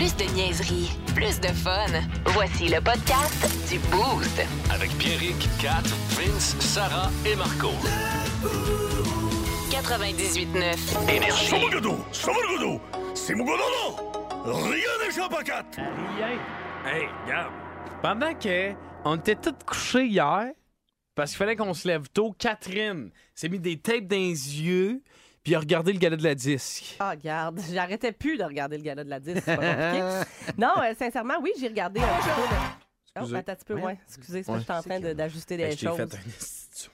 Plus de niaiserie, plus de fun. Voici le podcast du Boost. Avec Pierrick, Kat, Vince, Sarah et Marco. 98.9. Énergie. Rien. Hey, regarde. Pendant que on était tous couchés hier, parce qu'il fallait qu'on se lève tôt, Catherine s'est mis des tapes dans les yeux, puis a regardé le gala de la disque. Ah, regarde, j'arrêtais plus de regarder le gala de la disque. c'est pas compliqué. non, euh, sincèrement, oui, j'ai regardé un petit peu. de- Oh, Excusez. attends un petit peu, ouais. Excusez, c'est parce que j'étais en train de- d'ajuster des je t'ai choses. fait un institut.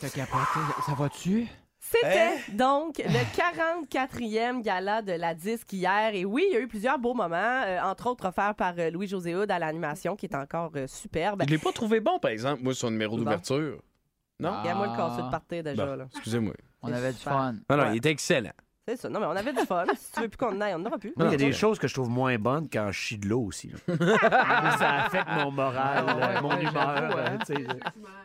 T'as capoté. Ça va-tu? C'était donc le 44e gala de la disque hier. Et oui, il y a eu plusieurs beaux moments, euh, entre autres offerts par euh, Louis-José Hood à l'animation, qui est encore euh, superbe. Je l'ai pas trouvé bon, par exemple, moi, son numéro d'ouverture. Non? Regarde-moi le casseux de partir déjà. Bon, là. excusez-moi. On avait du fun. Non, non, Ouais. il était excellent. C'est ça. Non, mais on avait du fun. si tu veux plus qu'on en aille, on n'en aura plus. Moi, il y a des choses que je trouve moins bonnes quand je chie de l'eau aussi. là. ça affecte mon moral, Ah ouais, euh, mon ouais, humeur. euh, hein. tu sais. Et,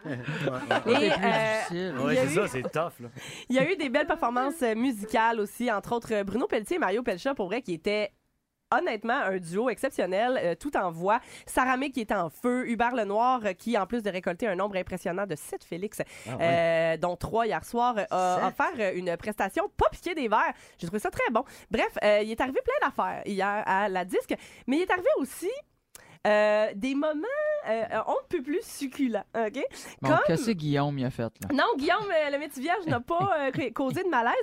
C'est euh, difficile. il Ouais, y a c'est eu- ça, c'est tough. Là. Il y a eu des belles performances euh, musicales aussi, entre autres euh, Bruno Pelletier et Mario Pelcha, pour vrai, qui étaient honnêtement un duo exceptionnel, euh, tout en voix. Sarah May qui était en feu, Hubert Lenoir euh, qui, en plus de récolter un nombre impressionnant de 7 Félix, euh, dont 3 hier soir, a offert une prestation pas piquée des verres. J'ai trouvé ça très bon. Bref, il est arrivé plein d'affaires hier à la disque, mais il est arrivé aussi euh, des moments euh, on ne peut plus succulents, OK? Bon, Comme- qu'est-ce que Guillaume y a fait, là? non, Guillaume, euh, le métier vierge n'a pas euh, ca- causé de malaise.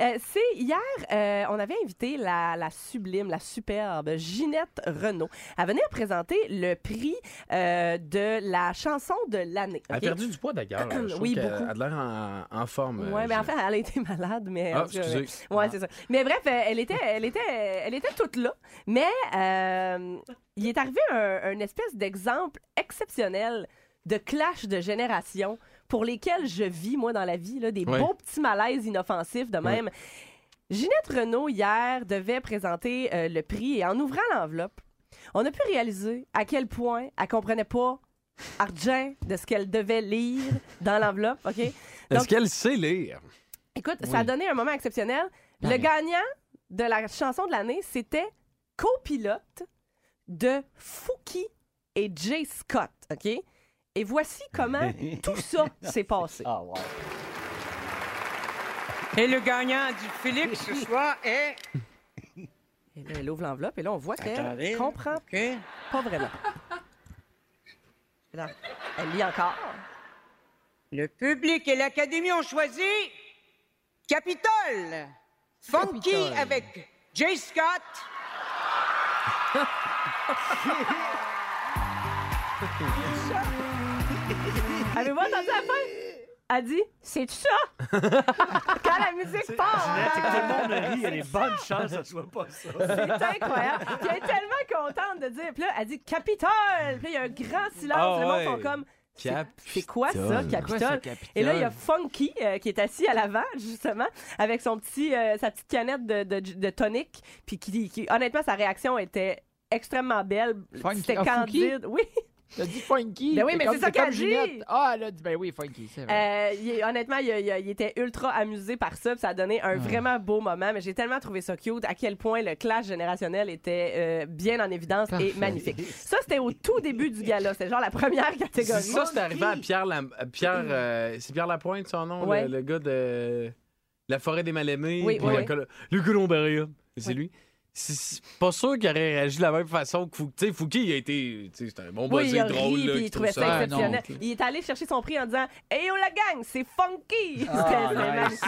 Euh, c'est hier, euh, on avait invité la, la sublime, la superbe Ginette Renault à venir présenter le prix euh, de la chanson de l'année. Elle a perdu du poids, d'ailleurs. Je Oui, beaucoup. a de l'air en, en forme. Ouais, mais en fait, elle a été malade, mais. Ah, excusez. Ouais, c'est ça. Mais bref, elle était, elle était, elle était toute là. Mais euh, il est arrivé un, un espèce d'exemple exceptionnel de clash de génération pour lesquels je vis, moi, dans la vie, là, des Ouais. beaux petits malaises inoffensifs de même. Ginette Renault, hier, devait présenter euh, le prix et en ouvrant l'enveloppe, on a pu réaliser à quel point elle comprenait pas argent de ce qu'elle devait lire dans l'enveloppe, OK? Est-ce qu'elle sait lire? Écoute, ça a donné un moment exceptionnel. Le Ouais. gagnant de la chanson de l'année, c'était copilote de Fouki et Jay Scott, OK? Et voici comment tout ça s'est passé. Ah, ouais. Et le gagnant du Félix ce soir est. Et là, elle ouvre l'enveloppe et là, on voit qu'elle comprend pas vraiment. Là, elle lit encore. Le public et l'Académie ont choisi Capitole. Funky Capitole. avec Jay Scott. Avez-vous entendu la fin? Elle dit, c'est ça? Quand la musique part. Ginette, c'est que tout le monde rit, il y a des bonnes chances que ce soit pas ça. C'est incroyable. Puis elle est tellement contente de dire. Puis là, elle dit Capitole. Puis là, il y a un grand silence. Ah le monde ouais. font comme. c'est- quoi ça, Capitole? ça, Capitole? Et là, il y a Funky euh, qui est assis à l'avant, justement, avec son petit, euh, sa petite canette de, de, de tonic. Puis qui, qui- honnêtement, sa réaction était extrêmement belle. C'était Ah, Funky? candide. Oui. T'as dit funky? Ben oui, mais c'est ça comme qu'elle dit. Ginette. Ah, elle a dit, ben oui, funky, c'est vrai. Euh, il honnêtement, il, il- il était ultra amusé par ça, puis ça a donné un vraiment beau moment. Mais j'ai tellement trouvé ça cute, à quel point le clash générationnel était euh, bien en évidence Parfait. et magnifique. Ça, c'était au tout début du gala. C'était genre la première catégorie. ça, c'est arrivé à Pierre, Pierre euh, c'est Pierre Lapointe, son nom, Ouais. le, le gars de La forêt des mal-aimés. Oui, oui, le Le. C'est Oui. lui. C'est- pas sûr qu'il aurait réagi de la même façon que Fouki. Tu sais, Fouki, il a été. C'est un bon Oui, buzzer drôle. ri, là, il trouvait ça exceptionnel. Ah, non. Il est allé chercher son prix en disant Hey yo la gang, c'est funky! Ah, nice.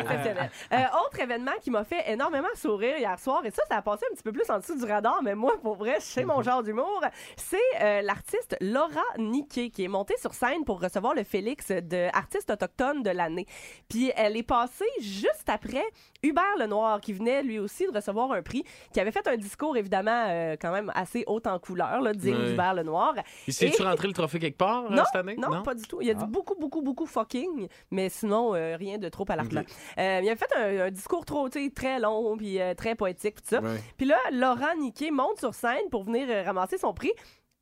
exceptionnel. Euh, autre événement qui m'a fait énormément sourire hier soir, et ça, ça a passé un petit peu plus en dessous du radar, mais moi, pour vrai, c'est mon genre d'humour, c'est euh, l'artiste Laura Niquet qui est montée sur scène pour recevoir le Félix de artiste autochtone de l'année. Puis elle est passée juste après Hubert Lenoir qui venait lui aussi de recevoir recevoir un prix, qui avait fait un discours évidemment euh, quand même assez haut en couleur, là, digne Ouais. d'Hubert Lenoir. Il s'est-tu Et- rentré le trophée quelque part euh, Non, cette année? non, pas du tout. Il a dit Ah. beaucoup, beaucoup, beaucoup fucking, mais sinon, euh, rien de trop alarmant. Ok. Euh, il a fait un, un discours trop, tu très long, puis très poétique, puis ça. Puis là, Laurent Niquet monte sur scène pour venir ramasser son prix.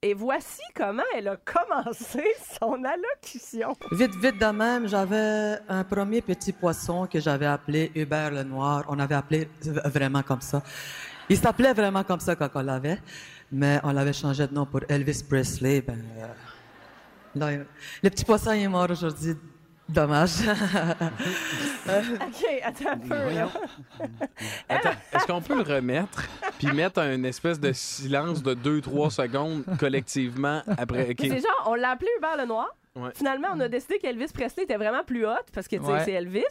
Et voici comment elle a commencé son allocution. Vite, vite de même, j'avais un premier petit poisson que j'avais appelé Hubert le Noir. On avait appelé vraiment comme ça. Il s'appelait vraiment comme ça quand on l'avait, mais on l'avait changé de nom pour Elvis Presley. Ben, euh, le petit poisson est mort aujourd'hui. Dommage. OK, attends un peu. là. Attends, est-ce qu'on peut le remettre puis mettre un espèce de silence de 2-3 secondes collectivement après? OK? C'est genre, on l'a appelé Hubert le Noir? Ouais. Finalement, on a décidé qu'Elvis Presley était vraiment plus hot parce que tu sais, Ouais. c'est Elvis.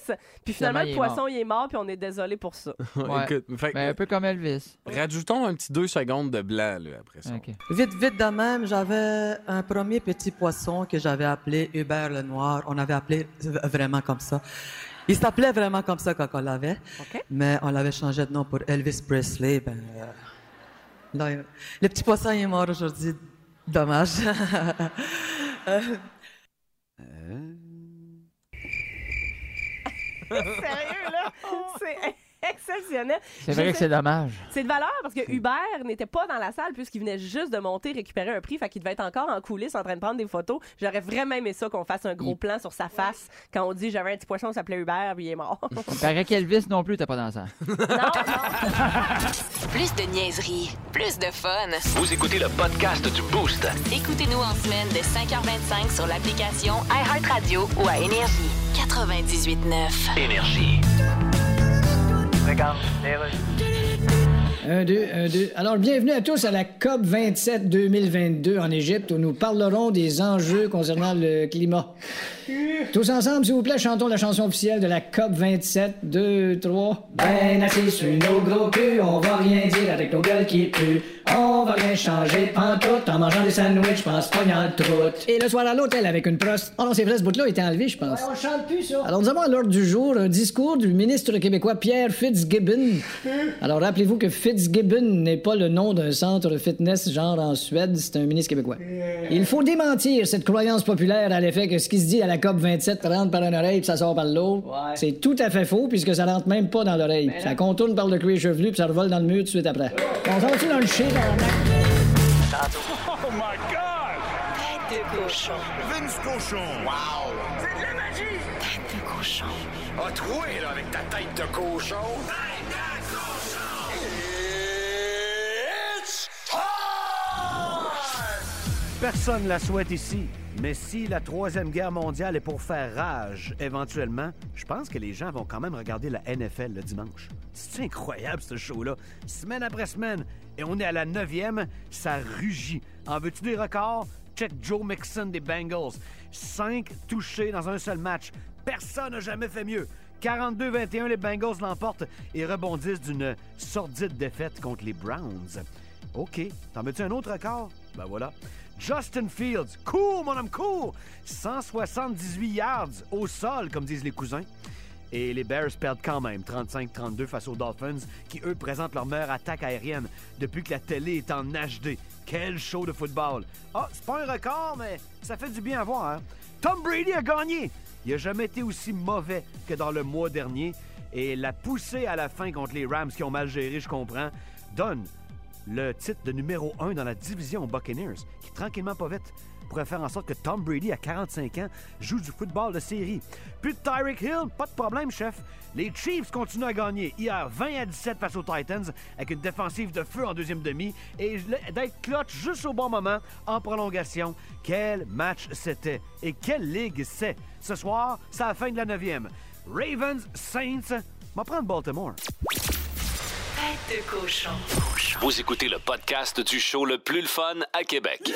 Puis finalement, Finalement, le est poisson, il est mort, puis on est désolé pour ça. Ouais. Écoute, fait que- Ben, un peu comme Elvis. rajoutons un petit 2 secondes de blanc là, après ça. OK. Vite, vite de même, j'avais un premier petit poisson que j'avais appelé Hubert le Noir. On avait appelé v- vraiment comme ça. Il s'appelait vraiment comme ça quand on l'avait, OK. mais on l'avait changé de nom pour Elvis Presley. Ben, euh, là, il- le petit poisson il est mort aujourd'hui. Dommage. Sérieux, là? C'est exceptionnel. C'est vrai sais- que c'est dommage. C'est de valeur parce que Hubert n'était pas dans la salle puisqu'il venait juste de monter récupérer un prix. Fait qu'il devait être encore en coulisses en train de prendre des photos. J'aurais vraiment aimé ça qu'on fasse un gros plan sur sa face quand on dit j'avais un petit poisson qui s'appelait Hubert puis il est mort. Il paraît qu'Elvis non plus t'es pas dans ça. non, non. Plus de niaiserie, plus de fun. Vous écoutez le podcast du Boost. Écoutez-nous en semaine de 5h25 sur l'application iHeartRadio ou à Énergie. 98.9. Énergie. Un, deux, un, deux. Alors, bienvenue à tous à la COP 27 2022 en Égypte où nous parlerons des enjeux concernant le climat. Tous ensemble, s'il vous plaît, chantons la chanson officielle de la COP 27. Deux, trois. Ben assis sur nos gros culs, on va rien dire avec nos gueules qui puent. On va rien changer pantoute en mangeant des sandwichs, pense pas en troute. Et le soir à l'hôtel avec une proste. Oh non, c'est vrai, ce bout-là été enlevé, je pense. on chante plus, ça. Alors, nous avons à l'ordre du jour un discours du ministre québécois Pierre Fitzgibbon. Alors, rappelez-vous que Fitzgibbon n'est pas le nom d'un centre fitness genre en Suède, c'est un ministre québécois. Il faut démentir cette croyance populaire à l'effet que ce qui se dit à la COP 27 rentre par une oreille puis ça sort par l'autre. C'est tout à fait faux puisque ça rentre même pas dans l'oreille. Ça contourne par le cuir chevelu puis ça revole dans le mur tout de suite après. On s'en va dans le chien dans Vince Cochon. Wow! C'est de la magie! Tête de cochon. A troué, là, avec ta tête de cochon. Tête de cochon! It's time! Personne ne la souhaite ici. Mais si la Troisième Guerre mondiale est pour faire rage, éventuellement, je pense que les gens vont quand même regarder la NFL le dimanche. C'est incroyable, ce show-là. Semaine après semaine. Et on est à la neuvième, ça rugit. En veux-tu des records? Check Joe Mixon des Bengals. Cinq touchés dans un seul match. Personne n'a jamais fait mieux. 42-21, les Bengals l'emportent et rebondissent d'une sordide défaite contre les Browns. OK. T'en veux-tu un autre record? Ben voilà. Justin Fields. Cool, mon homme, cool! 178 yards au sol, comme disent les cousins. Et les Bears perdent quand même 35-32 face aux Dolphins, qui eux présentent leur meilleure attaque aérienne depuis que la télé est en HD. Quel show de football! Ah, c'est pas un record, mais ça fait du bien à voir. hein? Tom Brady a gagné! Il a jamais été aussi mauvais que dans le mois dernier. Et la poussée à la fin contre les Rams qui ont mal géré, je comprends, donne le titre de numéro 1 dans la division Buccaneers, qui tranquillement pas vite pourrait faire en sorte que Tom Brady, à 45 ans, joue du football de série. Plus de Tyreek Hill, pas de problème, chef. Les Chiefs continuent à gagner. Hier, 20 à 17 face aux Titans, avec une défensive de feu en deuxième demi, et d'être clutch juste au bon moment, en prolongation. Quel match c'était! Et quelle ligue c'est! Ce soir, c'est la fin de la neuvième. Ravens, Saints, m'en prendre Baltimore. Tête de cochon. Vous écoutez le podcast du show le plus le fun à Québec.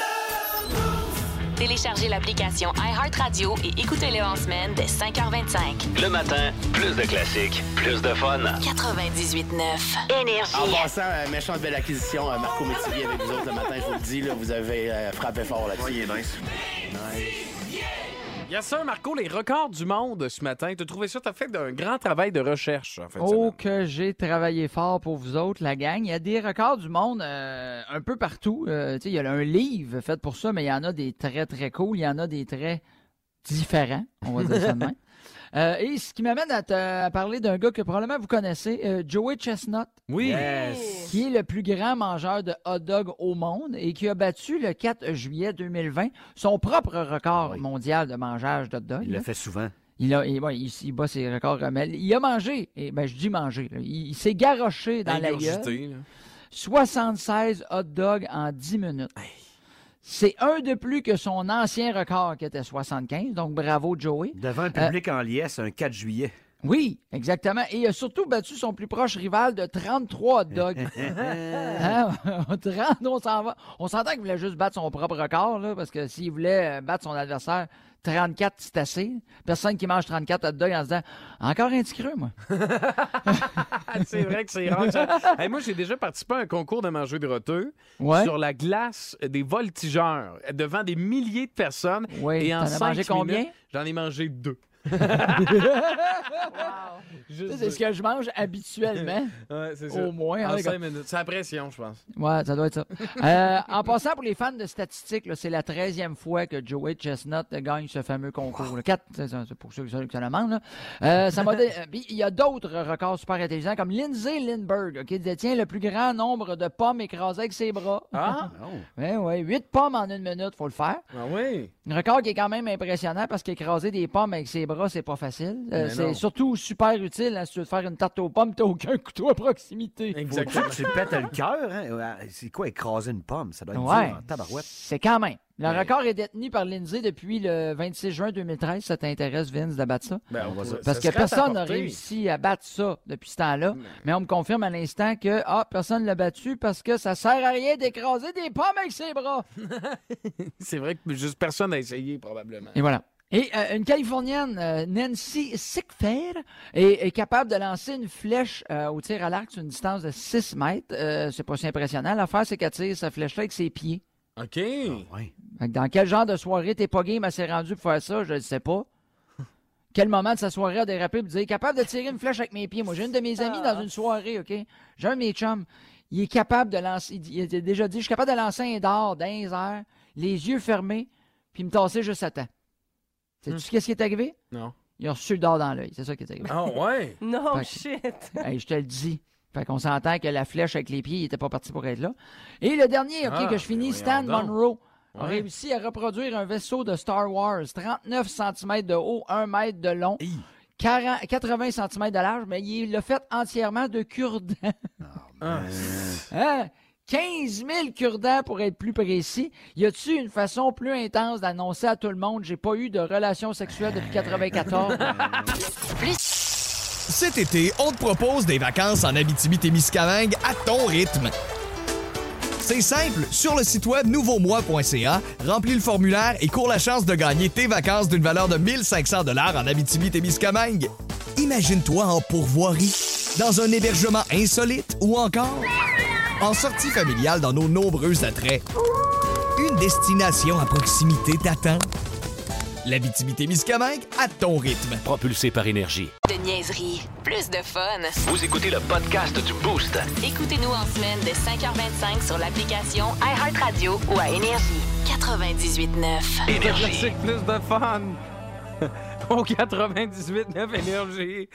Téléchargez l'application iHeartRadio et écoutez-le en semaine dès 5h25. Le matin, plus de classiques, plus de fun. 98.9. Énergie. En passant, euh, méchante belle acquisition, euh, Marco Métivier avec vous autres le matin, je vous le dis, là, vous avez euh, frappé fort là-dessus. Ouais, il est nice. Nice. Yes, sir, Marco, les records du monde ce matin. Tu as trouvé ça? Tu as fait un grand travail de recherche, en fait. Oh, que j'ai travaillé fort pour vous autres, la gang. Il y a des records du monde euh, un peu partout. Euh, tu sais, il y a un livre fait pour ça, mais il y en a des très, très cool. Il y en a des très différents, on va dire ça de même. Euh, et ce qui m'amène à, te- à parler d'un gars que probablement vous connaissez, euh, Joey Chestnut. Oui. Yes. Qui est le plus grand mangeur de hot dog au monde et qui a battu le 4 juillet 2020 son propre record mondial de mangeage de hot dog. Il là. le fait souvent. Il, a, il, ouais, il, il bat ses records. mais il a mangé, et ben, je dis manger, là. il, il s'est garoché dans la gueule. là. 76 hot dogs en 10 minutes. C'est un de plus que son ancien record qui était 75, donc bravo Joey. Devant un public en liesse un 4 juillet. Oui, exactement. Et il a surtout battu son plus proche rival de 33 hot dogs. Hein? 30, on s'en va. On s'entend qu'il voulait juste battre son propre record, là, parce que s'il voulait euh, battre son adversaire, 34, c'est assez. Personne qui mange 34 hot dogs en se disant Encore un petit creux, moi. c'est vrai que c'est rare. ça. Hey, moi, j'ai déjà participé à un concours de manger de roteux Ouais. sur la glace des voltigeurs devant des milliers de personnes. Et en as cinq mangé combien? J'en ai mangé deux. C'est ce que je mange habituellement. Ouais, c'est ça. Au moins. En hein, cinq minutes. C'est la pression, je pense. Ouais, ça doit être ça. Euh, en passant, pour les fans de statistiques, c'est la 13e fois que Joey Chestnut gagne ce fameux concours. Le 4, c'est pour ceux qui se le demandent. Euh, ça m'a euh, il y a d'autres records super intelligents, comme Lindsay Lindbergh, qui détient le plus grand nombre de pommes écrasées avec ses bras. Ah? Oui, oui. 8 pommes en une minute, faut le faire. Ah oui? Un record qui est quand même impressionnant parce qu'écraser des pommes avec ses bras, c'est pas facile. Euh, c'est surtout super utile hein, si tu veux te faire une tarte aux pommes, t'as aucun couteau à proximité. Que tu pètes le cœur. Hein? C'est quoi écraser une pomme? Ça doit être Ouais. dur en tabarouette. C'est quand même. Le record est détenu par Lindsay depuis le 26 juin 2013. Ça t'intéresse, Vince, de battre ça? Ben, on va- Parce ça que serait à personne n'a réussi à battre ça depuis ce temps-là. Mais on me confirme à l'instant que ah, personne ne l'a battu parce que ça sert à rien d'écraser des pommes avec ses bras. C'est vrai que juste personne n'a essayé, probablement. Et voilà. Et euh, une Californienne, euh, Nancy Sickfair, est, est capable de lancer une flèche euh, au tir à l'arc sur une distance de 6 mètres. Euh, c'est pas si impressionnant. L'affaire, c'est qu'elle tire sa flèche-là avec ses pieds. OK. Que Dans quel genre de soirée t'es pas game assez rendu pour faire ça, je ne sais pas. Quel moment de sa soirée a dérapé pour dire capable de tirer une flèche avec mes pieds? Moi, j'ai une de mes amies dans une soirée, OK? J'ai un de mes chums. Il est capable de lancer. Il a déjà dit Je suis capable de lancer un dard dans les airs, les yeux fermés, puis me tasser juste à temps. Sais-tu ce qui est arrivé? Non. Il a reçu le dard dans l'œil. C'est ça qui est arrivé. Ah ouais? Non, Fait que- shit. Hey, je te le dis. Fait qu'on s'entend que la flèche avec les pieds, il était pas parti pour être là. Et le dernier, OK, Ah, que je finis, ben Stan voyons donc. Monroe a Ouais. réussi à reproduire un vaisseau de Star Wars, 39 cm de haut, 1 mètre de long, 40 80 cm de large, mais il l'a fait entièrement de cure-dents. Ah. Hein? 15 000 cure-dents pour être plus précis. Y a-tu une façon plus intense d'annoncer à tout le monde j'ai pas eu de relation sexuelle depuis 94? Cet été, on te propose des vacances en Abitibi-Témiscamingue à ton rythme. C'est simple, sur le site web nouveaumois.ca, remplis le formulaire et cours la chance de gagner tes vacances d'une valeur de 1500 dollars en Abitibi-Témiscamingue. Imagine-toi en pourvoirie, dans un hébergement insolite ou encore en sortie familiale dans nos nombreux attraits. Une destination à proximité t'attend. L'Abitibi-Témiscamingue à ton rythme. Propulsé par énergie. De niaiserie, plus de fun. Vous écoutez le podcast du Boost. Écoutez-nous en semaine de 5h25 sur l'application iHeartRadio ou à Énergie. 98.9. Classique, plus de fun. Au 98.9 Énergie.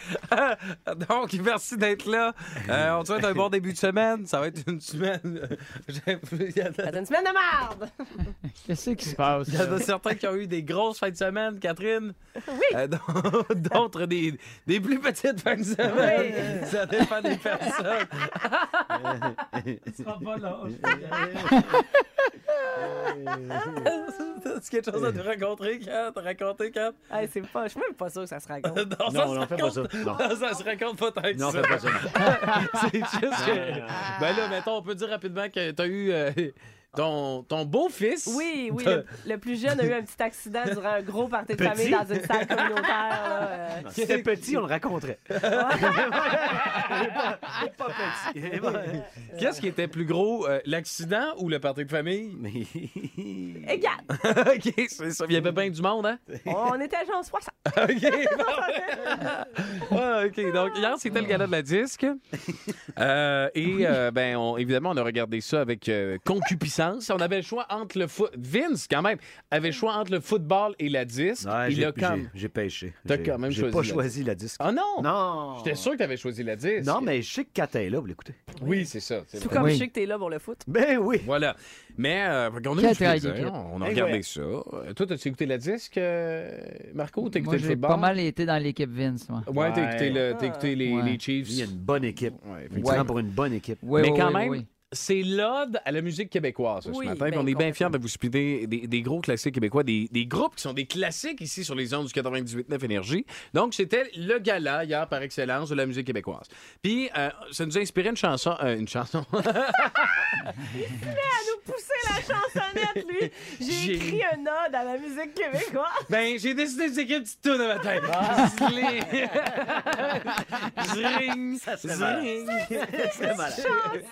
Donc, merci d'être là. Euh, on te souhaite un bon début de semaine. Ça va être une semaine... C'est une semaine de merde! Qu'est-ce qui se passe? Il y en a certains qui ont eu des grosses fins de semaine, Catherine. Oui. D'autres, des, des plus petites fins de semaine. Oui. Ça dépend des personnes. Tu seras pas C'est quelque chose à te raconter, Kat? Te raconter, Kat? Hey, c'est pas, je suis même pas sûr que ça se raconte. Non, Non, se non, fais pas raconte- ça. Non. Non, ça se raconte peut-être. Non, ça. fais pas ça. C'est juste que. Ben là, mettons, on peut dire rapidement que t'as eu. euh, ton, ton beau-fils. Oui, oui, le, le plus jeune a eu un petit accident durant un gros party de famille dans une salle communautaire. là, euh. Si c'était petit, on le raconterait. pas petit. Qu'est-ce qui était plus gros, euh, l'accident ou le party de famille? Égal. OK, c'est ça. Il y avait bien du monde, hein? On était genre 60. OK. Ah, OK. Donc, hier, c'était le gala de la disque. Euh, et, euh, ben, on- évidemment, on a regardé ça avec euh, concupiscence. On avait le choix entre le foot. Vince, quand même, avait le choix entre le football et la disque. Ouais, Il j'ai- a quand j'ai- J'ai pêché. T'as J'ai- quand même J'ai choisi pas la choisi la disque. Ah non? Non. J'étais sûr que tu avais choisi la disque. Non, mais je sais que Kat est là, vous l'écoutez. Oui, c'est ça. c'est Tout vrai. comme Oui. je sais que t'es là pour le foot. Ben oui. Voilà. Mais euh, qu'on a eu du plaisir. On a Eh regardé ouais. ça. Euh, Toi, as-tu écouté la disque, euh, Marco? T'as écouté Moi, le j'ai football? pas mal été dans l'équipe Vince, moi. Ouais, t'as écouté, le- t'as écouté les, Ouais. les Chiefs. Il y a une bonne équipe. Ouais, effectivement. pour une bonne équipe. Oui, Mais oui, quand oui, même, oui. C'est l'ode à la musique québécoise ce matin. ben, on est bien fiers de vous speeder des, des gros classiques québécois, des, des groupes qui sont des classiques ici sur les ondes du 98.9 Énergie. Donc, c'était le gala hier par excellence de la musique québécoise. Puis, euh, ça nous a inspiré une chanson. euh, une chanson. à nous pousser la chansonnette, lui. J'ai écrit un ode à la musique québécoise. ben, j'ai décidé de s'écrire une petite toune à ma tête. Zring. Zring. C'est malade.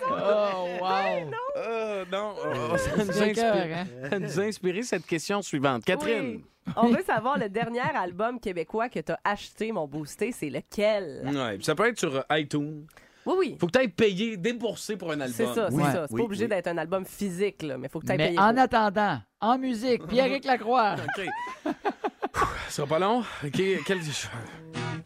Oh, wow. Euh, non, oh, ça, nous cœur, inspiré, hein? ça nous a inspiré cette question suivante. Catherine. Oui. On veut savoir le dernier album québécois que t'as acheté, mon boosté, c'est lequel? Ouais, ça peut être sur euh, iTunes. Oui, oui. Faut que tu ailles payer, débourser pour un album. C'est ça, c'est Oui, ça. C'est oui, pas obligé oui. d'être un album physique, là, mais faut que tu Mais payé. en pour. attendant, en musique, Pierre-Éric Lacroix. OK. Ça sera pas long. OK, quel...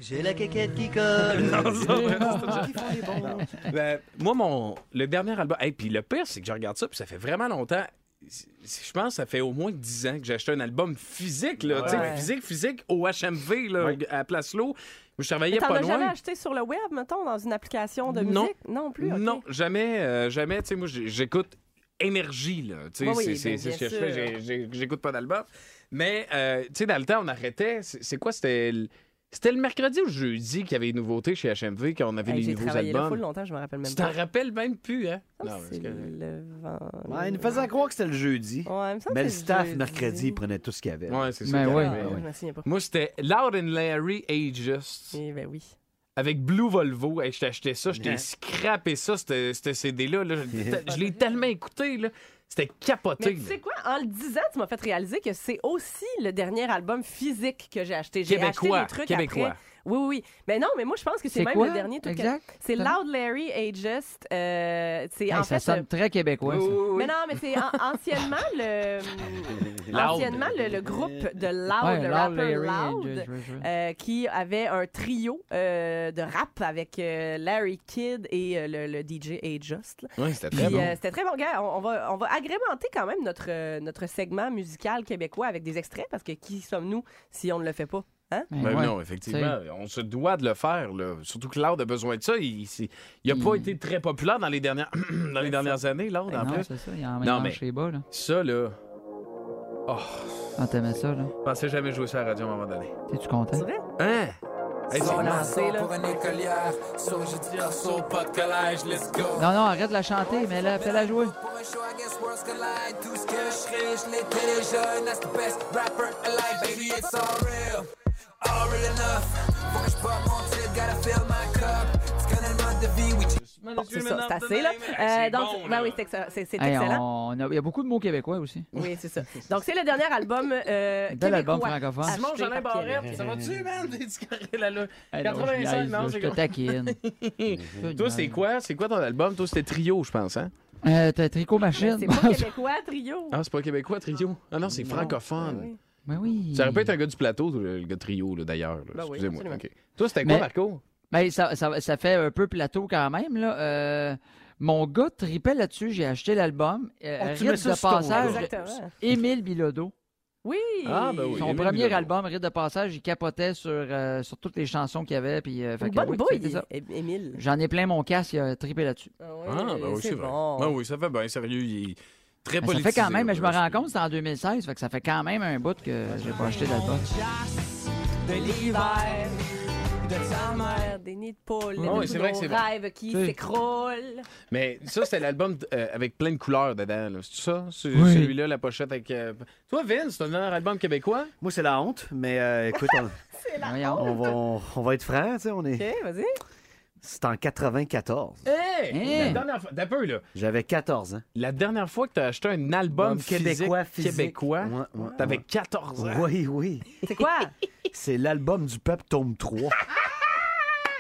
J'ai la quéquette qui colle. Non, ça va. Ben, moi, mon... le dernier album... Et puis le pire, c'est que je regarde ça, puis ça fait vraiment longtemps. C'est- Je pense que ça fait au moins 10 ans que j'ai acheté un album physique, là. Ouais. Physique, physique, au HMV, là, Ouais. à Place Lowe. Je travaillais pas as jamais loin. acheté sur le web, mettons, dans une application de Non. musique? Non plus? Non, jamais, euh, jamais. Tu sais, moi, j'écoute énergie, là. Tu sais, Oui, oui, c'est- c'est c'est ce que je fais. J'écoute pas d'album. Mais, euh, tu sais, dans le temps, on arrêtait. C'est c'est quoi? C'était. C'était le mercredi ou le jeudi qu'il y avait les nouveautés chez HMV, quand on avait Hey, les J'ai nouveaux travaillé là albums? full longtemps, je me rappelle même Tu pas. t'en rappelles même plus, hein? Il me Non, que- c'est le vent- Ouais, il nous faisait croire que c'était le jeudi. Ouais, il me semble Mais que le c'est staff, jeudi. mercredi, il prenait tout ce qu'il y avait. Ouais, c'est ça. Ben. Ah, ouais, je me souviens pas. Moi, c'était Loud and Larry Aegis Eh ben oui. avec Blue Volvo. Hey, je t'ai acheté ça, je t'ai scrappé ça, ce ce CD-là. là. Je l'ai tellement écouté, là. C'était Mais capoté. tu sais quoi, en le disant, tu m'as fait réaliser que c'est aussi le dernier album physique que j'ai acheté. J'ai acheté Québécois, des trucs québécois. après. Oui, oui, oui. Mais non, mais moi, je pense que c'est C'est même quoi, le dernier truc. que- exact? C'est Ça- Loud Larry Ageist. Euh, c'est Hey, en ça fait. sonne euh, très québécois, ça. Mais non, mais c'est an- anciennement le anciennement le, le groupe de Loud, Ouais, le Loud rapper Larry, Loud, euh, qui avait un trio euh, de rap avec euh, Larry Kidd et euh, le, le DJ Ageist. là. Ouais, c'était Puis, très bon. euh, c'était très bon. Gars, on, on va, on va agrémenter quand même notre, euh, notre segment musical québécois avec des extraits parce que qui sommes-nous si on ne le fait pas? Hein? Ben Ben ouais. non, effectivement. On se doit de le faire. Là. Surtout que Loud a besoin de ça. Il n'a pas été très populaire dans les dernières, dans les dernières années, Loud, Ben en non, plus. c'est ça, il en Non, mais- les bas, là. Ça, là. Oh, Quand t'aimais ça, là? je pensais jamais jouer ça à la radio à un moment donné. T'es-tu content? C'est vrai? Hein? Hey, c'est- lancé, là. Pour une écolière, sur je tire sur pas de collège, let's go. Non, non, arrête de la chanter, mais là, fais-la jouer. Pour un show, I guess worlds collide. Tout ce que je serais, je l'étais déjà. The best rapper alive, baby, it's all c'est ça, c'est assez, là. Euh, donc, ben oui, c'est exa- c'est c'est Hey, excellent. on a- Il y a beaucoup de mots québécois aussi. Oui, c'est ça. Donc, c'est le dernier album euh, Bel album québécois francophone. acheté Simon Jolin par Pierre. Barrette, ça va-tu, man? T'es-tu correct, là, là? Hey, non, 85, je niaise, non, là, c'est Je te quoi? taquine. Toi, c'est quoi? C'est quoi ton album? Toi, c'était Trio, je pense, hein? Euh, T'as Tricot Machine. C'est pas québécois, trio. Ah, c'est pas québécois, Trio? Ah non, c'est francophone. Ben oui. Oui. Ça aurait pu être un gars du plateau, le le gars de Trio, là, d'ailleurs. là. Ben oui, Excusez-moi. Toi, c'était quoi, Mais- Marco? Ben, ça, ça, ça fait un peu plateau quand même. Là. Euh, mon gars tripait là-dessus. J'ai acheté l'album. Euh, Oh, tu de sur passage. Émile Bilodeau. Oui. Ah, ben oui. Son Émile premier Bilodeau. album, Rite de passage, il capotait sur, euh, sur toutes les chansons qu'il y avait. Puis, euh, fait que bonne oui, ça. Émile. J'en ai plein mon casque, il a trippé là-dessus. Ah, Ah, ben oui, c'est vrai. bon. Ben oui, ça fait bien sérieux. Il très Mais ça politisé. fait quand même, là, je me c'est- rends compte, c'est en 2016, fait que ça fait quand même un bout que j'ai pas acheté d'album. de l'hiver. de ta mère. Des nids de des c'est vrai que c'est rêves qui Oui. s'écroulent. Mais ça, c'était l'album euh, avec plein de couleurs dedans. là. C'est ça? C'est- Oui. Celui-là, la pochette avec. euh, Toi, Vince, c'est un album québécois? Moi, c'est la honte, mais euh, écoute, on, C'est la on va, on, on va être francs, tu sais, on est... OK, vas-y. C'est en 94. Hey! La dernière fois. D'un peu, là. J'avais 14 ans. La dernière fois que tu as acheté un album Album québécois physique québécois, Ouais, ouais, t'avais ouais. 14 ans. Oui, oui. C'est quoi? C'est l'album du peuple tome 3.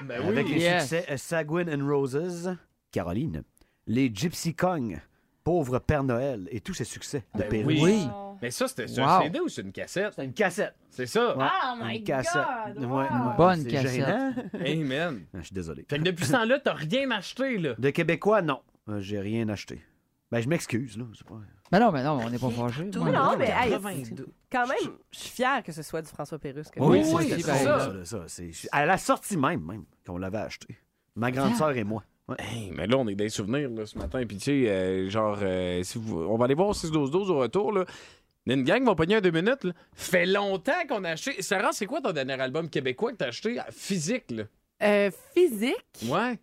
Ben Avec les Yes. succès A Sagouine and Roses, Caroline, les Gypsy Kong, Pauvre Père Noël et tous ces succès de Ben Pérou. oui. Mais ça, c'était sur Wow. un CD ou c'est une cassette? C'est une cassette. C'est ça? Ouais, Oh my une cassette. God, Ouais, wow. ouais, Bonne c'est cassette. gênant. Amen. Je suis désolé. Fait que depuis ce temps-là, t'as rien acheté, là. De Québécois, non. Euh, J'ai rien acheté. Ben, je m'excuse, là. c'est Pas... Mais non, mais non, on n'est pas fâchés. Non, non, mais hey, 82. quand même, je suis fière que ce soit du François Pérus. que Oui, c'est oui, c'était ben, ça. ça. ça, c'est- À la sortie même, même, qu'on l'avait acheté. Ma grande sœur et moi. Ouais. Hey, mais là, on est des souvenirs là, ce matin. Puis, tu sais, euh, genre, euh, si vous- on va aller voir 6-12-12 au retour. Là. Une gang va pogner un deux minutes. Là. Fait longtemps qu'on a acheté. Sarah, c'est quoi ton dernier album québécois que t'as acheté? Euh, physique? Là? Euh, physique? Ouais.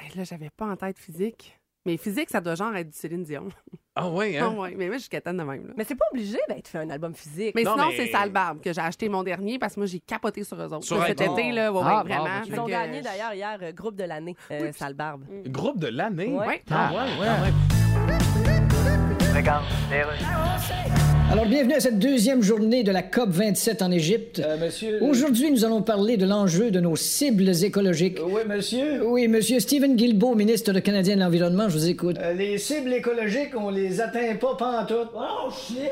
Hey, là, j'avais pas en tête physique. Mais physique, ça doit genre être du Céline Dion. Ah, ouais, Ah hein? ouais, mais moi, je suis catane de même. Là. Mais c'est pas obligé d'être fait un album physique. Mais Non, sinon, mais- c'est Salbarbe que j'ai acheté mon dernier parce que moi, j'ai capoté sur eux autres. Sur Cet été, là, ouais, Ah, ouais, bon, vraiment. Ils ont que- gagné d'ailleurs hier euh, groupe de l'année, euh, Sale Barbe. Groupe de l'année? Ouais. Ah, ouais, quand même. Alors, bienvenue à cette deuxième journée de la COP 27 en Égypte. monsieur. Aujourd'hui, nous allons parler de l'enjeu de nos cibles écologiques. Oui, monsieur. Oui, monsieur Stephen Guilbeault, ministre de Canadien de l'Environnement, je vous écoute. Euh, les cibles écologiques, on les atteint pas pantoute.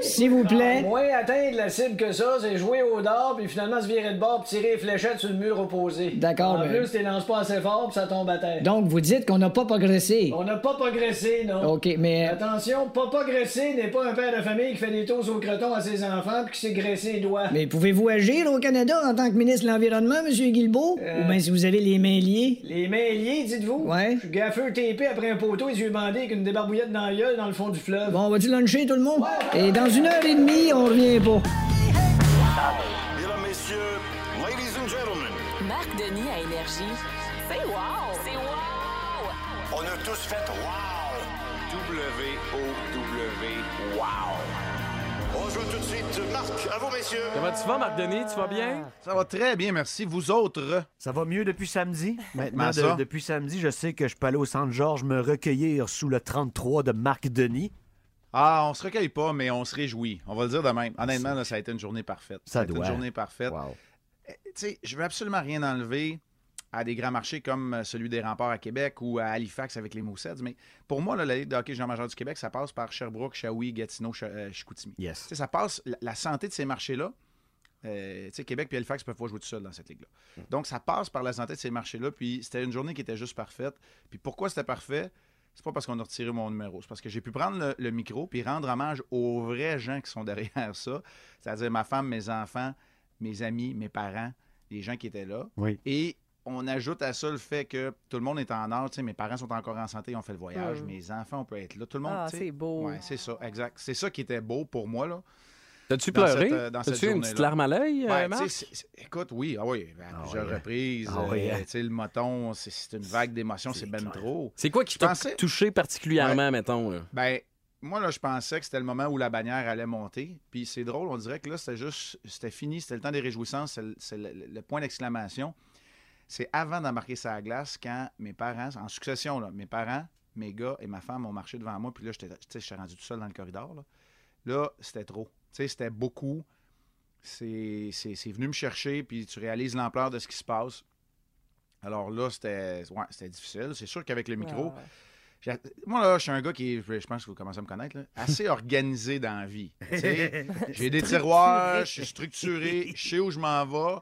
S'il vous plaît. Moins atteindre la cible que ça, c'est jouer au dard, puis finalement se virer de bord, puis tirer les fléchettes sur le mur opposé. D'accord, En mais- plus, tu lances pas assez fort, puis ça tombe à terre. Donc, vous dites qu'on n'a pas progressé. On n'a pas progressé, non. OK, mais... Attention, pas progresser n'est pas un père de famille qui fait des tours au croton à ses enfants puis qui s'est graissé les doigts. Mais pouvez-vous agir au Canada en tant que ministre de l'Environnement, monsieur Guilbeault? Euh. Ou bien si vous avez les mains liées? Les mains liées, dites-vous? Ouais. Je suis gaffeux TP après un poteau et les yeux bandés avec une débarbouillette dans la gueule dans le fond du fleuve. Bon, on va-tu luncher tout le monde? Et dans une heure et demie, on revient pas. Mesdames, messieurs, ladies and gentlemen, Marc Denis à Énergie. C'est wow! C'est wow! on a tous fait wow! W-O-W, wow! Joue tout de suite. Marc, à vous, messieurs. Comment tu vas, Marc Denis? Tu vas bien? Ça va très bien, merci. Vous autres? Ça va mieux depuis samedi? Maintenant, de- depuis samedi, je sais que je peux aller au Centre Georges me recueillir sous le 33 de Marc Denis. Ah, on se recueille pas, mais on se réjouit. On va le dire de même. Honnêtement, là, ça a été une journée parfaite. Ça a été doit. une journée parfaite. Wow. Eh, Tu sais, je veux absolument rien enlever à des grands marchés comme euh, celui des remparts à Québec ou à Halifax avec les Moussets. Mais pour moi, là, la Ligue de hockey Jean-Major du Québec, ça passe par Sherbrooke, Shawi, Gatineau, Ch- euh, Chicoutimi. Yes. Tu sais, ça passe, la, la santé de ces marchés-là, euh, tu sais, Québec et Halifax peuvent pas jouer tout seuls dans cette ligue-là. Donc, ça passe par la santé de ces marchés-là. Puis, c'était une journée qui était juste parfaite. Puis, pourquoi c'était parfait? C'est pas parce qu'on a retiré mon numéro. C'est parce que j'ai pu prendre le, le micro puis rendre hommage aux vrais gens qui sont derrière ça. C'est-à-dire ma femme, mes enfants, mes amis, mes parents, les gens qui étaient là. Oui. Et on ajoute à ça le fait que tout le monde est en sais, mes parents sont encore en santé, ils ont fait le voyage. Mm. Mes enfants, on peut être là. Tout le monde. Ah, c'est beau. Ouais, c'est ça, exact. C'est ça qui était beau pour moi. là. T'as-tu Dans pleuré? euh, dans cette T'as-tu une petite larme à l'œil, euh, écoute, oui, ah oui, à plusieurs oui. reprises. Ah oui, euh, hein. tu sais, le moton, c'est- une vague d'émotions, c'est ben trop. C'est quoi qui t'a pensais- touché particulièrement, mettons? Là? Ben, moi, là, je pensais que c'était le moment où la bannière allait monter. Puis c'est drôle, on dirait que là, c'était juste, c'était fini, c'était le temps des réjouissances, c'est le, c'est le- le point d'exclamation. C'est avant d'embarquer sa glace quand mes parents, en succession, là, mes parents, mes gars et ma femme ont marché devant moi. Puis là, sais, j'étais rendu tout seul dans le corridor. Là, Là, c'était trop. C'était beaucoup. C'est c'est- c'est venu me chercher, puis tu réalises l'ampleur de ce qui se passe. Alors là, c'était ouais, c'était difficile. C'est sûr qu'avec le micro, j'ai- moi, là, je suis un gars qui je pense que vous commencez à me connaître, là, assez organisé dans la vie. J'ai des tiroirs, je suis structuré, je sais où je m'en vais.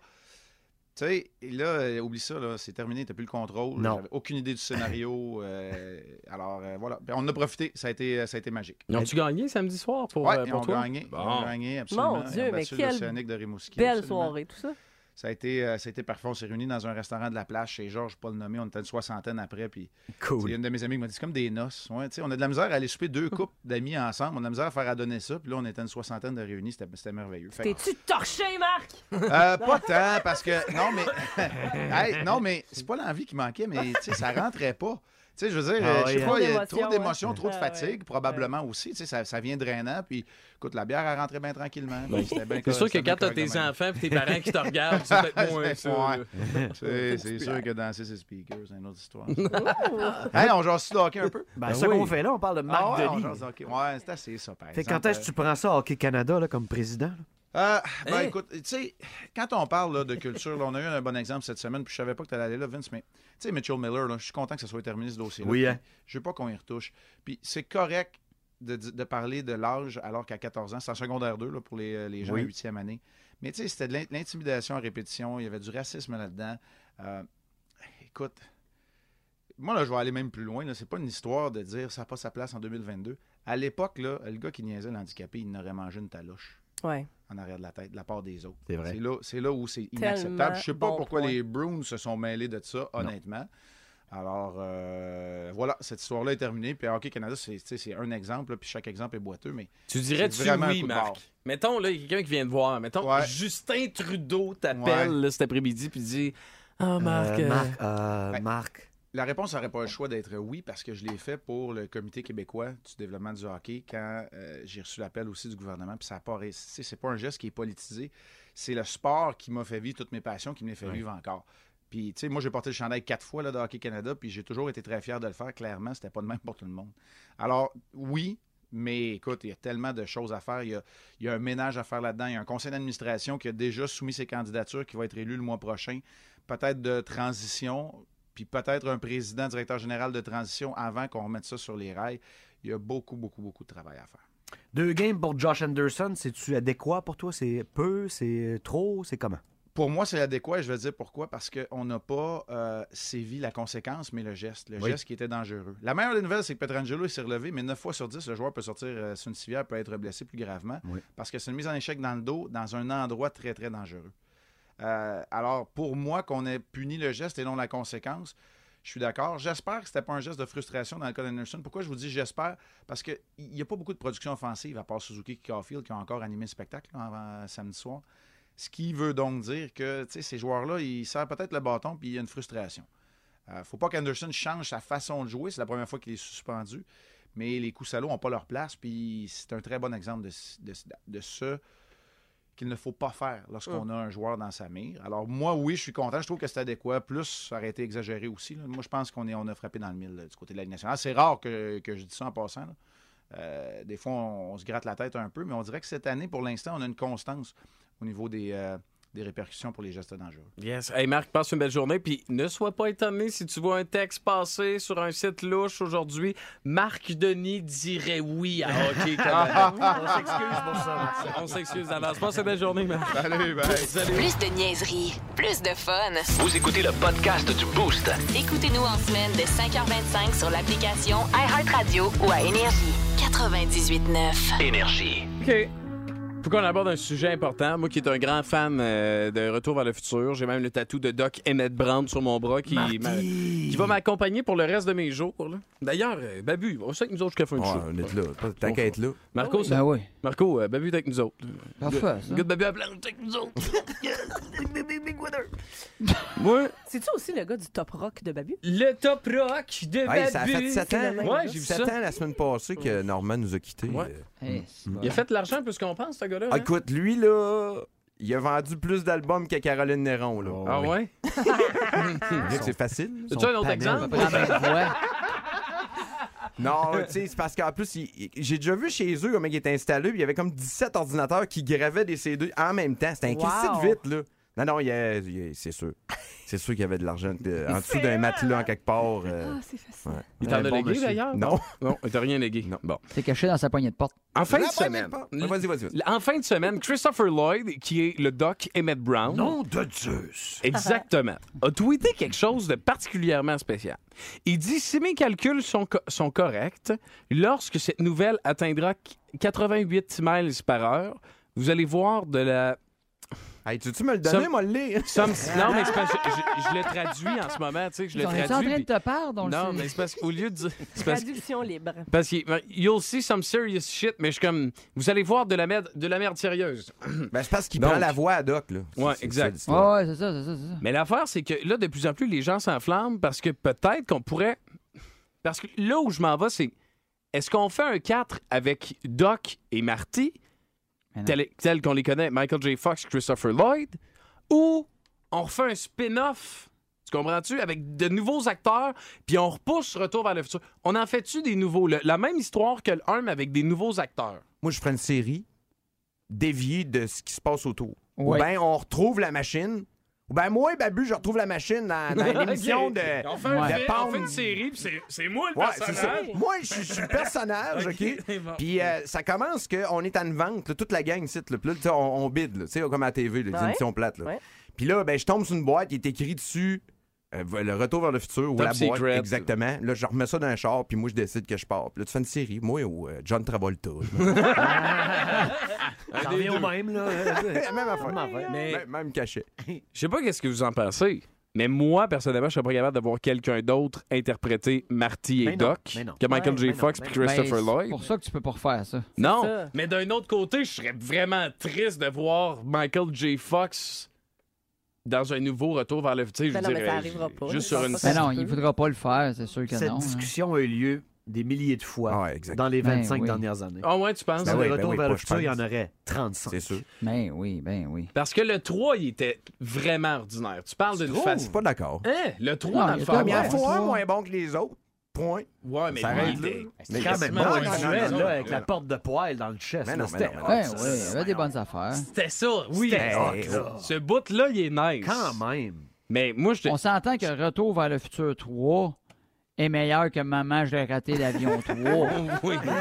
Tu sais, là, euh, oublie ça, là, c'est terminé, t'as plus le contrôle. Non. J'avais aucune idée du scénario. euh, alors, euh, voilà. Ben, on en a profité, ça a été, ça a été magique. Ils ont-tu gagné samedi soir pour, Ouais, euh, ils pour ont toi? gagné. Ils Bon. ont gagné, absolument. Mon Ils Dieu, mais de Rimouski. Belle absolument. soirée, tout ça. Ça a été, euh, ça a été parfait. On s'est réunis dans un restaurant de la plage chez Georges, pas le nommer. On était une soixantaine après. Puis, Cool. Une de mes amies m'a dit c'est comme des noces. Ouais, tu sais, on a de la misère à aller souper deux couples d'amis ensemble. On a de la misère à faire à donner ça. Puis là, on était une soixantaine de réunis. C'était c'était merveilleux. T'es-tu torché, Marc? euh, pas tant, parce que. Non, mais. Hey, non, mais c'est pas l'envie qui manquait, mais ça rentrait pas. Tu sais, je veux dire, Ah euh, je sais hein. pas, il y a Trop d'émotions, trop de Ah, ouais. fatigue, probablement aussi. Tu sais, ça, ça vient drainant. Puis, écoute, la bière, elle rentrait bien tranquillement. Bien C'est sûr que quand t'as tes enfants et tes parents qui te regardent, c'est peut-être moins ça. C'est c'est sûr que danser ses speakers, c'est une autre histoire. hey, on jase de hockey un peu? Ben, c'est ça qu'on fait là, on parle de Marc Ah ouais, hockey. Ouais, c'est assez ça, par exemple. quand est-ce que tu prends ça, Hockey Canada, comme président? Euh, ben Hein? écoute, tu sais, quand on parle là, de culture, là, on a eu un bon exemple cette semaine, puis je savais pas que tu allais aller là, Vince, mais tu sais, Mitchell Miller, je suis content que ça soit terminé ce dossier-là. Oui, hein? Je veux pas qu'on y retouche. Puis c'est correct de, de parler de l'âge alors qu'à 14 ans, c'est en secondaire 2 là, pour les, euh, les gens Oui. en 8e année. Mais tu sais, c'était de l'in- l'intimidation à répétition, il y avait du racisme là-dedans. Euh, écoute, moi, là, je vais aller même plus loin. là. C'est pas une histoire de dire ça n'a pas sa place en 2022. À l'époque, là, le gars qui niaisait l'handicapé, il n'aurait mangé une taloche Ouais. en arrière de la tête, de la part des autres. C'est vrai. C'est là, c'est là où c'est Tellement inacceptable. Je sais pas bon pourquoi point. les Bruins se sont mêlés de ça, honnêtement. Alors, euh, voilà, cette histoire-là est terminée. Puis Hockey Canada, c'est un exemple, là, puis chaque exemple est boiteux, mais Tu dirais-tu oui, de Marc? Mettons, là, il y a quelqu'un qui vient te voir. Mettons, Ouais. Justin Trudeau t'appelle Ouais. là, cet après-midi puis dit Ah, Marc. Euh, euh, Marc, euh, Ben, Marc. La réponse n'aurait pas le choix d'être oui parce que je l'ai fait pour le Comité québécois du développement du hockey quand euh, j'ai reçu l'appel aussi du gouvernement. Puis ça n'a pas réussi. C'est pas un geste qui est politisé. C'est le sport qui m'a fait vivre toutes mes passions, qui me les fait vivre encore. Puis, tu sais, moi, j'ai porté le chandail quatre fois là, de Hockey Canada, puis j'ai toujours été très fier de le faire. Clairement, c'était pas de même pour tout le monde. Alors, oui, mais écoute, il y a tellement de choses à faire. Il y a, il y a un ménage à faire là-dedans. Il y a un conseil d'administration qui a déjà soumis ses candidatures, qui va être élu le mois prochain. Peut-être de transition, puis peut-être un président, directeur général de transition avant qu'on remette ça sur les rails. Il y a beaucoup, beaucoup, beaucoup de travail à faire. Deux games pour Josh Anderson, c'est-tu adéquat pour toi? C'est peu? C'est trop? C'est comment? Pour moi, c'est adéquat et je vais te dire pourquoi. Parce qu'on n'a pas euh, sévi la conséquence, mais le geste. Le Oui. geste qui était dangereux. La meilleure des nouvelles, c'est que Petrangelo s'est relevé, mais 9 fois sur 10, le joueur peut sortir euh, sur une civière, peut être blessé plus gravement. Oui. Parce que c'est une mise en échec dans le dos, dans un endroit très, très dangereux. Euh, alors, pour moi, qu'on ait puni le geste et non la conséquence, je suis d'accord. J'espère que c'était pas un geste de frustration dans le cas d'Anderson. Pourquoi je vous dis j'espère? Parce qu'il n'y a pas beaucoup de production offensive, à part Suzuki et qui ont encore animé le spectacle là, avant samedi soir. Ce qui veut donc dire que ces joueurs-là, ils serrent peut-être le bâton puis il y a une frustration. Il ne faut pas qu'Anderson change sa façon de jouer. C'est la première fois qu'il est suspendu. Mais les coups salauds n'ont pas leur place. Puis c'est un très bon exemple de, de- de ce qu'il ne faut pas faire lorsqu'on a un joueur dans sa mire. Alors moi, oui, je suis content. Je trouve que c'est adéquat. Plus, ça aurait été exagéré aussi. là. Moi, je pense qu'on est, on a frappé dans le mille là, du côté de la Ligue nationale. C'est rare que, que je dise ça en passant. là. Euh, des fois, on, on se gratte la tête un peu, mais on dirait que cette année, pour l'instant, on a une constance au niveau des, euh, des répercussions pour les gestes dangereux. Yes. Hey Marc, passe une belle journée. Puis ne sois pas étonné si tu vois un texte passer sur un site louche aujourd'hui. Marc Denis dirait oui à Hockey Canada. On s'excuse pour ça. On s'excuse d'avance. Passe une belle journée, Marc. Salut, bye. Salut. Plus de niaiserie, plus de fun. Vous écoutez le podcast du Boost. Écoutez-nous en semaine de 5h25 sur l'application iHeartRadio ou à Énergie. 98.9. Énergie. OK. Faut qu'on aborde un sujet important. Moi qui est un grand fan euh, de Retour vers le futur, j'ai même le tatou de Doc Emmett Brown sur mon bras qui, m'a- qui va m'accompagner pour le reste de mes jours. là. D'ailleurs, euh, Babu, va aussi avec nous autres jusqu'à fin de Ouais, show. on est là. Pas- Tant qu'à être là. Marco, Ben ça- oui. Marco, euh, Babu est avec nous autres. Parfait, Good- ça. Good Babu à planche avec nous autres. Moi, C'est-tu aussi le gars du top rock de Babu? le top rock de Hey, Babu. ça a fait 7 c'est le ans. Ouais, j'ai vu 7 ça. ans la semaine passée que Normand nous a quittés. Ouais. Euh, c'est. Il a fait de l'argent plus qu'on pense, ce gars-là. ah, hein? écoute, lui, là, il a vendu plus d'albums que Caroline Néron. Là. Ah ouais? Dirait que c'est facile. As-tu un autre exemple? même voix. Non, tu sais, c'est parce qu'en plus, il- il- j'ai déjà vu chez eux comment il était installé, puis il y avait comme 17 ordinateurs qui gravaient des CD en même temps. C'était un Wow. De vite, là. Non, non, c'est sûr. C'est sûr qu'il y avait de l'argent de- en dessous d'un matelas en quelque part. euh, Ah, c'est facile. ouais. Il t'en a bon légué, monsieur. d'ailleurs? Non. Non, il t'a rien légué. Non. Bon. C'est caché dans sa poignée de porte. En fin de semaine. Vas-y, vas-y. vas-y. En fin de semaine, Christopher Lloyd, qui est le doc Emmett Brown. de Zeus! Exactement. a tweeté quelque chose de particulièrement spécial. Il dit si mes calculs sont, co- sont corrects, lorsque cette nouvelle atteindra qu- 88 miles par heure, vous allez voir de la Hey, tu veux-tu me le donner, Some- moi, le lire? Some- non, mais c'est parce que je, je- je le traduis en ce moment, tu sais, je le On est en train de puis- te perdre, on le Non, sait. mais c'est parce qu'au lieu de dire... c'est parce- Traduction libre. Parce que you'll see some serious shit, mais je suis comme, vous allez voir de la merde, de la merde sérieuse. Ben, c'est parce qu'il Donc- prend la voix à Doc, là. Ouais, C'est- c'est exact. ça, l'histoire. Ouais, ouais, c'est ça, c'est ça, c'est ça. Mais l'affaire, c'est que là, de plus en plus, les gens s'enflamment parce que peut-être qu'on pourrait. Parce que là où je m'en vais, c'est est-ce qu'on fait un 4 avec Doc et Marty, tel, tel qu'on les connaît, Michael J. Fox, Christopher Lloyd, ou on refait un spin-off, tu comprends-tu, avec de nouveaux acteurs, puis on repousse Retour vers le futur. On en fait-tu des nouveaux? Le- la même histoire que le 1, mais avec des nouveaux acteurs. Moi, je ferais une série déviée de ce qui se passe autour. Ouais. Ou bien on retrouve la machine. Ou bien moi, Babu, je retrouve la machine dans, dans l'émission de, On fait, un de film, on Pound. fait une série, puis c'est- c'est moi le Ouais, c'est ça. personnage. Moi, je suis le personnage, OK? Ok, bon. Puis euh, ça commence qu'on est à une vente, là, toute la gang ici. Là, Puis là, tu sais, on, on bide, là, tu sais, comme à la TV, là, les Ouais. émissions plates. Là. Ouais. Puis là, ben, je tombe sur une boîte qui est écrit dessus euh, le retour vers le futur ou Top la boîte. secret. Exactement. Là, je remets ça dans un char, puis moi, je décide que je pars. Puis là, tu fais une série, moi ou euh, John Travolta. Revient au même, là. même affaire. Mais- Même, même cachet. Je sais pas qu'est-ce que vous en pensez, mais moi, personnellement, je serais pas capable de voir quelqu'un d'autre interpréter Marty et Doc que Michael Ouais, J. Fox non. Christopher Ben, c'est Lloyd. pour ça que tu peux pas refaire ça. Non, ça. mais d'un autre côté, je serais vraiment triste de voir Michael J. Fox dans un nouveau retour vers le futur. Je Ben non, veux mais ça arrivera pas. Juste sur une Mais ça non, il faudra pas le faire, c'est sûr que Cette non. hein. discussion a eu lieu des milliers de fois Ouais, exact. dans les Ben 25 oui. dernières années. Ah ouais, tu penses? Ben le ben retour oui, vers le je futur, il y en aurait 35. C'est sûr. Ben oui, ben oui. Parce que le 3, il était vraiment ordinaire. Tu parles d'une Je face. suis pas d'accord. Hein? Le 3 Non, dans il le un toi. moins bon que les autres. Point. Ouais, mais Ça arrête il là. était- C'est quand même visuel, non, là, avec non. la porte de poêle dans le chest. Mais là, non, mais c'était non, mais hot, Ouais, ça. ouais, il y avait des bonnes affaires. C'était ça, oui. Ce bout-là, il est nice. Quand même. Mais moi, je. On s'entend que Retour vers le futur 3 est meilleur que Maman, je l'ai raté l'avion 3. oui. Pour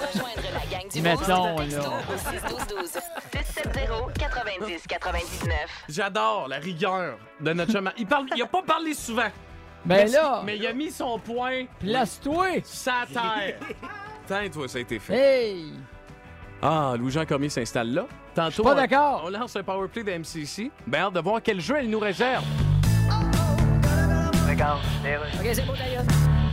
rejoindre la gang du Mettons, Boost, là. au 612 670 90 99. J'adore la rigueur de notre chemin. Il parle, il a pas parlé souvent. Ben mais, là, mais il a mis son point place-toi! sa terre. Tiens, toi, ça a été fait. Hey! Ah, Louis-Jean Cormier s'installe là. Tantôt, pas d'accord. On lance un powerplay de MCC. Ben, hâte de voir quel jeu elle nous réserve. C'est bon.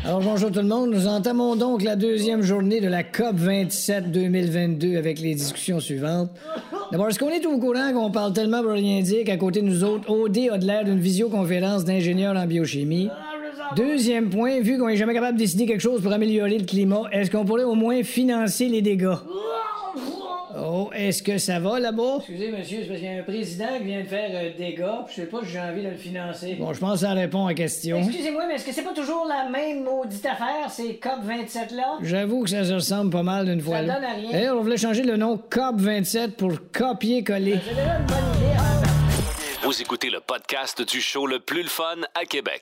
Alors bonjour tout le monde, nous entamons donc la deuxième journée de la COP 27 2022 avec les discussions suivantes. D'abord, est-ce qu'on est au courant qu'on parle tellement pour rien dire qu'à côté de nous autres, OD a de l'air d'une visioconférence d'ingénieurs en biochimie? Deuxième point, vu qu'on est jamais capable de décider quelque chose pour améliorer le climat, est-ce qu'on pourrait au moins financer les dégâts? Oh, est-ce que ça va là-bas? Excusez, monsieur, c'est parce qu'il y a un président qui vient de faire un dégât, puis je sais pas si j'ai envie de le financer. Bon, je pense que ça répond à la question. Excusez-moi, mais est-ce que c'est pas toujours la même maudite affaire, ces COP27-là? J'avoue que ça se ressemble pas mal d'une fois. Ça là. donne à rien. D'ailleurs, on voulait changer le nom COP27 pour copier-coller. C'est déjà une bonne idée. hein? Vous écoutez le podcast du show le plus le fun à Québec.